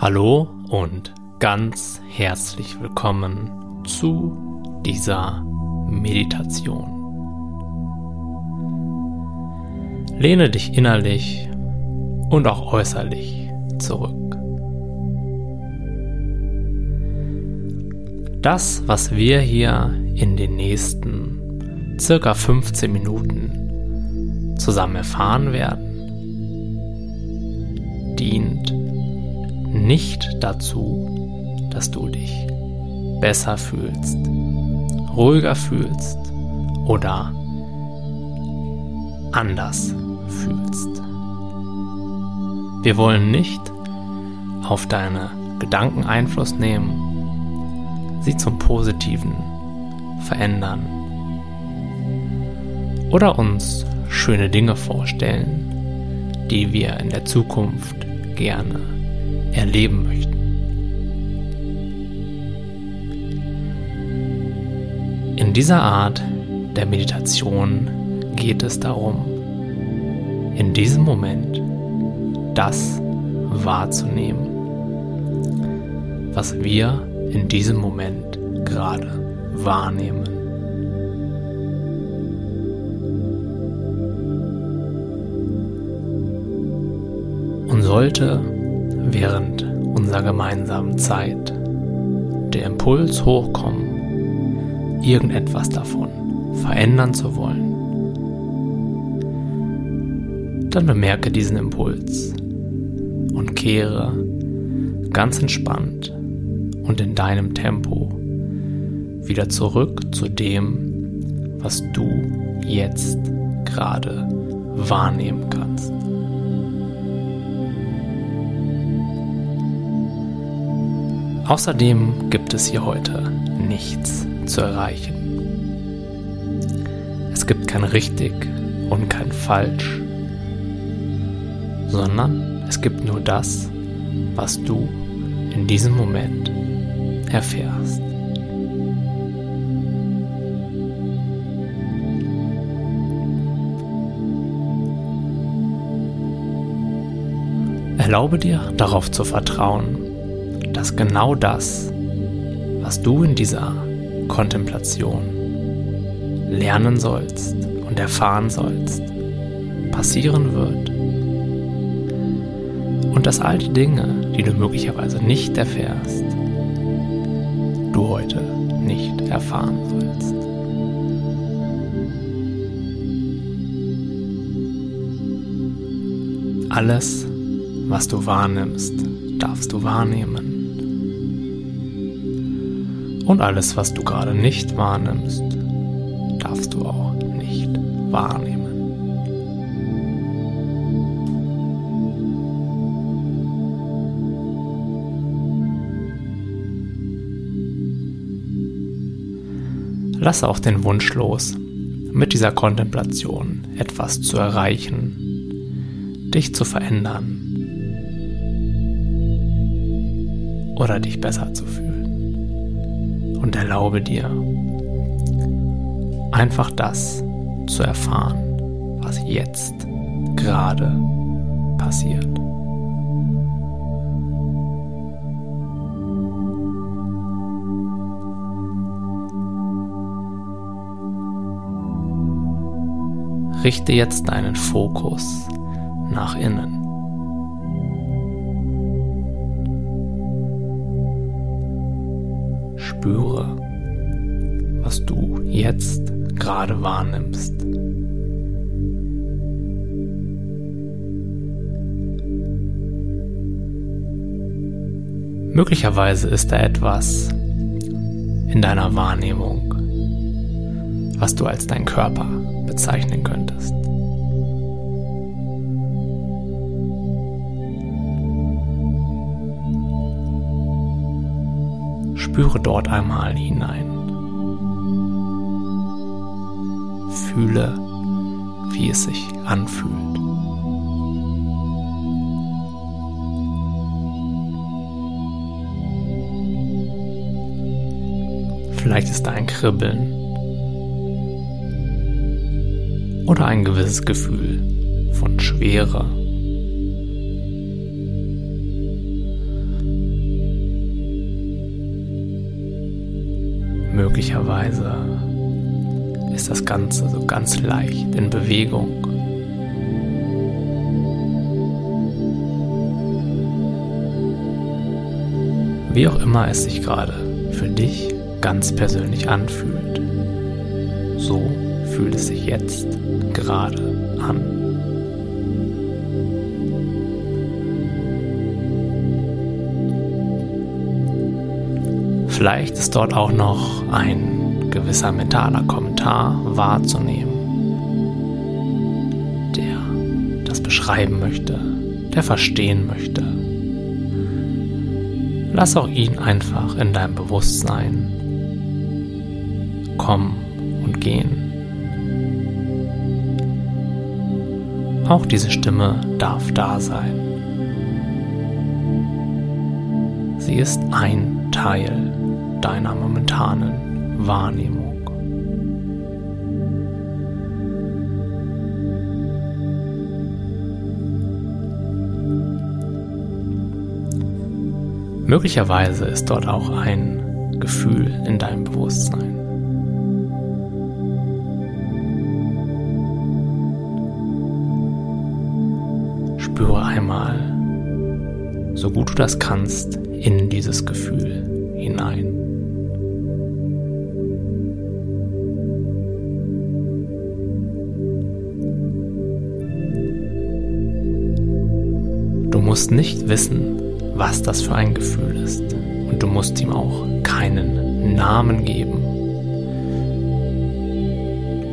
Hallo und ganz herzlich willkommen zu dieser Meditation. Lehne dich innerlich und auch äußerlich zurück. Das, was wir hier in den nächsten circa 15 Minuten zusammen erfahren werden, dient nicht dazu, dass du dich besser fühlst, ruhiger fühlst oder anders fühlst. Wir wollen nicht auf deine Gedanken Einfluss nehmen, sie zum Positiven verändern oder uns schöne Dinge vorstellen, die wir in der Zukunft gerne erleben möchten. In dieser Art der Meditation geht es darum, in diesem Moment das wahrzunehmen, was wir in diesem Moment gerade wahrnehmen. Und sollte während unserer gemeinsamen Zeit der Impuls hochkommen, irgendetwas davon verändern zu wollen, dann bemerke diesen Impuls und kehre ganz entspannt und in deinem Tempo wieder zurück zu dem, was du jetzt gerade wahrnehmen kannst. Außerdem gibt es hier heute nichts zu erreichen. Es gibt kein richtig und kein falsch, sondern es gibt nur das, was du in diesem Moment erfährst. Erlaube dir darauf zu vertrauen, dass genau das, was du in dieser Kontemplation lernen sollst und erfahren sollst, passieren wird. Und dass all die Dinge, die du möglicherweise nicht erfährst, du heute nicht erfahren sollst. Alles, was du wahrnimmst, darfst du wahrnehmen. Und alles, was du gerade nicht wahrnimmst, darfst du auch nicht wahrnehmen. Lass auch den Wunsch los, mit dieser Kontemplation etwas zu erreichen, dich zu verändern oder dich besser zu fühlen und erlaube dir, einfach das zu erfahren, was jetzt gerade passiert. Richte jetzt deinen Fokus nach innen. Spüre, was du jetzt gerade wahrnimmst. Möglicherweise ist da etwas in deiner Wahrnehmung, was du als dein Körper bezeichnen könntest. Spüre dort einmal hinein. Fühle, wie es sich anfühlt. Vielleicht ist da ein Kribbeln oder ein gewisses Gefühl von Schwere möglicherweise ist das Ganze so ganz leicht in Bewegung. Wie auch immer es sich gerade für dich ganz persönlich anfühlt, so fühlt es sich jetzt gerade an. Vielleicht ist dort auch noch ein gewisser mentaler Kommentar wahrzunehmen, der das beschreiben möchte, der verstehen möchte. Lass auch ihn einfach in deinem Bewusstsein kommen und gehen. Auch diese Stimme darf da sein. Sie ist ein Teil deiner momentanen Wahrnehmung. Möglicherweise ist dort auch ein Gefühl in deinem Bewusstsein. Spüre einmal, so gut du das kannst, in dieses Gefühl hinein. Musst nicht wissen, was das für ein Gefühl ist. Und du musst ihm auch keinen Namen geben.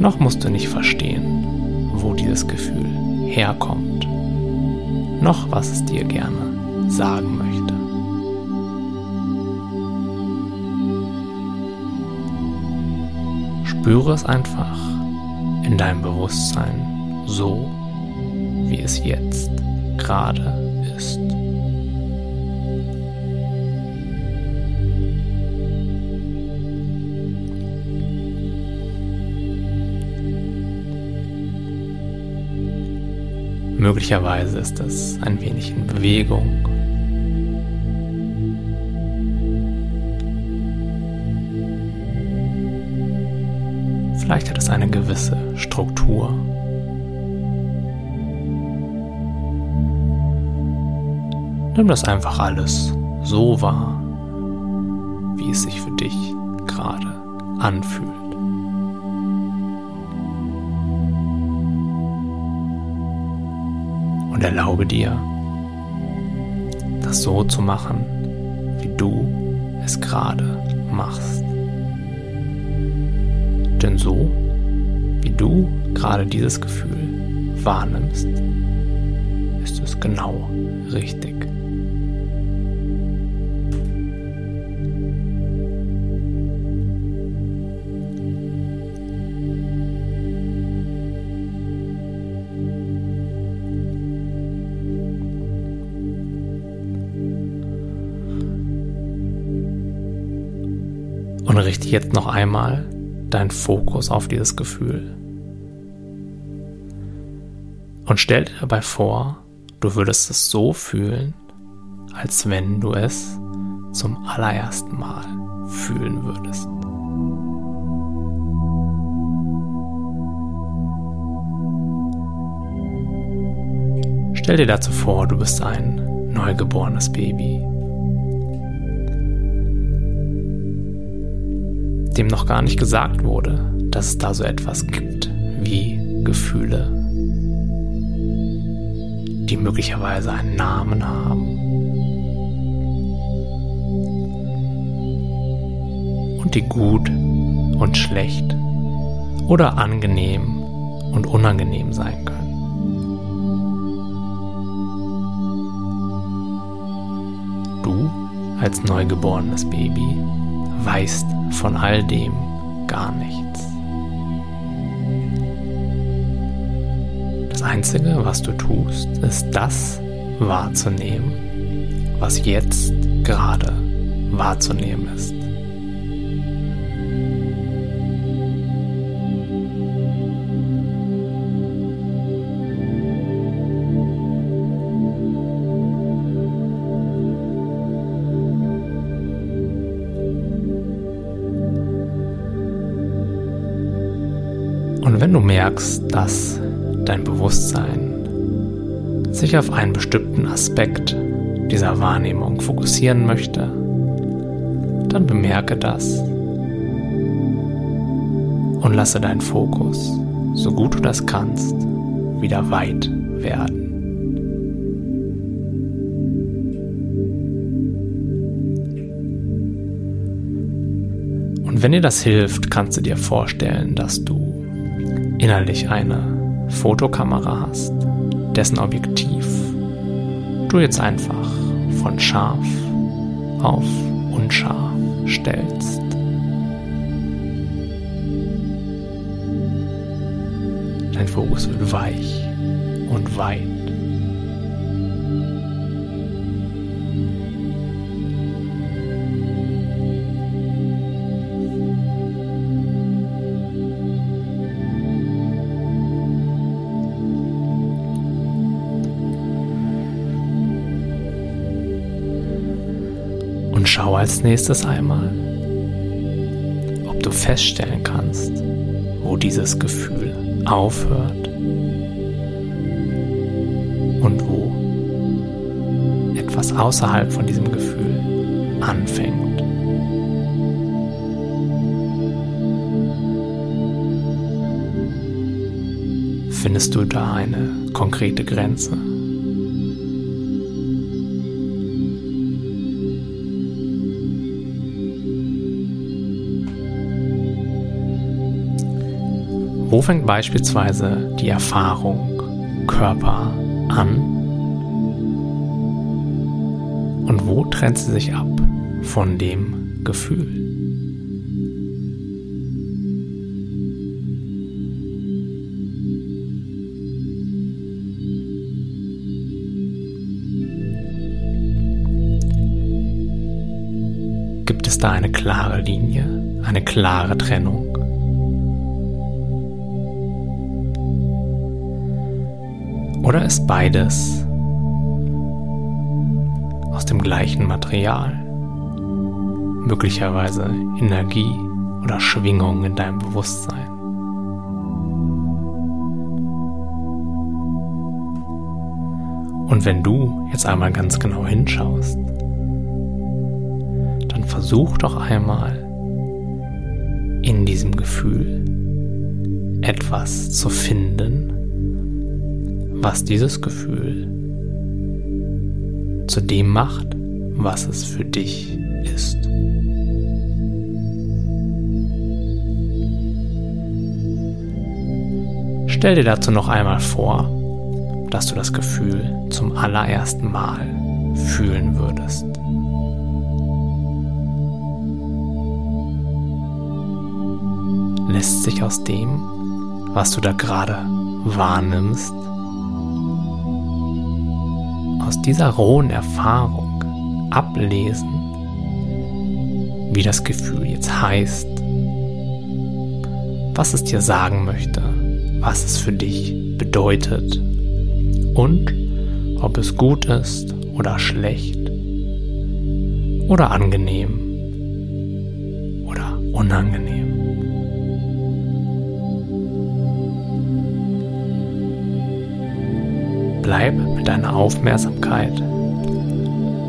Noch musst du nicht verstehen, wo dieses Gefühl herkommt. Noch was es dir gerne sagen möchte. Spüre es einfach in deinem Bewusstsein so, wie es jetzt gerade Möglicherweise ist es ein wenig in Bewegung. Vielleicht hat es eine gewisse Struktur. Nimm das einfach alles so wahr, wie es sich für dich gerade anfühlt. Und erlaube dir, das so zu machen, wie du es gerade machst. Denn so, wie du gerade dieses Gefühl wahrnimmst, ist es genau richtig. Richte jetzt noch einmal deinen Fokus auf dieses Gefühl. Und stell dir dabei vor, du würdest es so fühlen, als wenn du es zum allerersten Mal fühlen würdest. Stell dir dazu vor, du bist ein neugeborenes Baby dem noch gar nicht gesagt wurde, dass es da so etwas gibt wie Gefühle, die möglicherweise einen Namen haben. Und die gut und schlecht oder angenehm und unangenehm sein können. Du als neugeborenes Baby weißt von all dem gar nichts. Das Einzige, was du tust, ist das wahrzunehmen, was jetzt gerade wahrzunehmen ist. Du merkst, dass dein Bewusstsein sich auf einen bestimmten Aspekt dieser Wahrnehmung fokussieren möchte, dann bemerke das und lasse deinen Fokus, so gut du das kannst, wieder weit werden. Und wenn dir das hilft, kannst du dir vorstellen, dass du innerlich eine Fotokamera hast, dessen Objektiv du jetzt einfach von scharf auf unscharf stellst. Dein Fokus wird weich und weit. Als nächstes einmal, ob du feststellen kannst, wo dieses Gefühl aufhört und wo etwas außerhalb von diesem Gefühl anfängt. Findest du da eine konkrete Grenze? Wo fängt beispielsweise die Erfahrung Körper an? Und wo trennt sie sich ab von dem Gefühl? Gibt es da eine klare Linie, eine klare Trennung? Oder ist beides aus dem gleichen Material? Möglicherweise Energie oder Schwingung in deinem Bewusstsein. Und wenn du jetzt einmal ganz genau hinschaust, dann versuch doch einmal in diesem Gefühl etwas zu finden, was dieses Gefühl zu dem macht, was es für dich ist. Stell dir dazu noch einmal vor, dass du das Gefühl zum allerersten Mal fühlen würdest. Lässt sich aus dem, was du da gerade wahrnimmst, dieser rohen Erfahrung ablesen, wie das Gefühl jetzt heißt, was es dir sagen möchte, was es für dich bedeutet und ob es gut ist oder schlecht oder angenehm oder unangenehm. Bleib mit deiner Aufmerksamkeit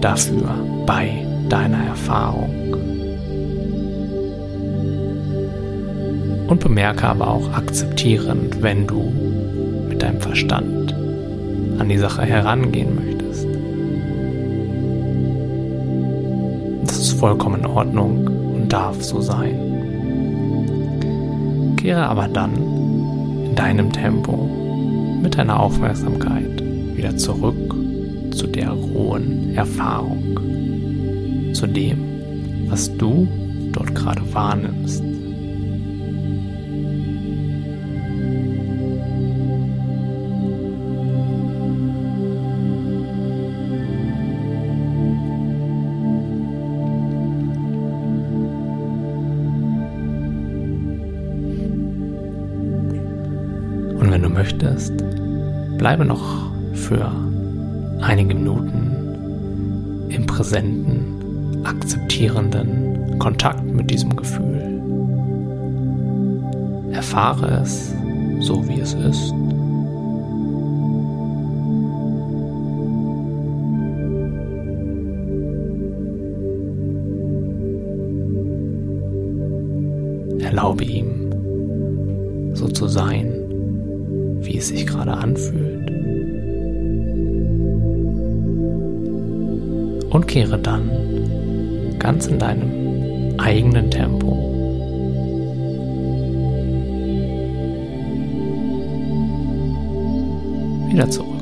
dafür bei deiner Erfahrung. Und bemerke aber auch akzeptierend, wenn du mit deinem Verstand an die Sache herangehen möchtest. Das ist vollkommen in Ordnung und darf so sein. Kehre aber dann in deinem Tempo mit deiner Aufmerksamkeit wieder zurück zu der rohen Erfahrung, zu dem, was du dort gerade wahrnimmst. Und wenn du möchtest, bleibe noch für einige Minuten im präsenten, akzeptierenden Kontakt mit diesem Gefühl. Erfahre es so wie es ist. Erlaube ihm, so zu sein, wie es sich gerade anfühlt. Und kehre dann ganz in deinem eigenen Tempo wieder zurück.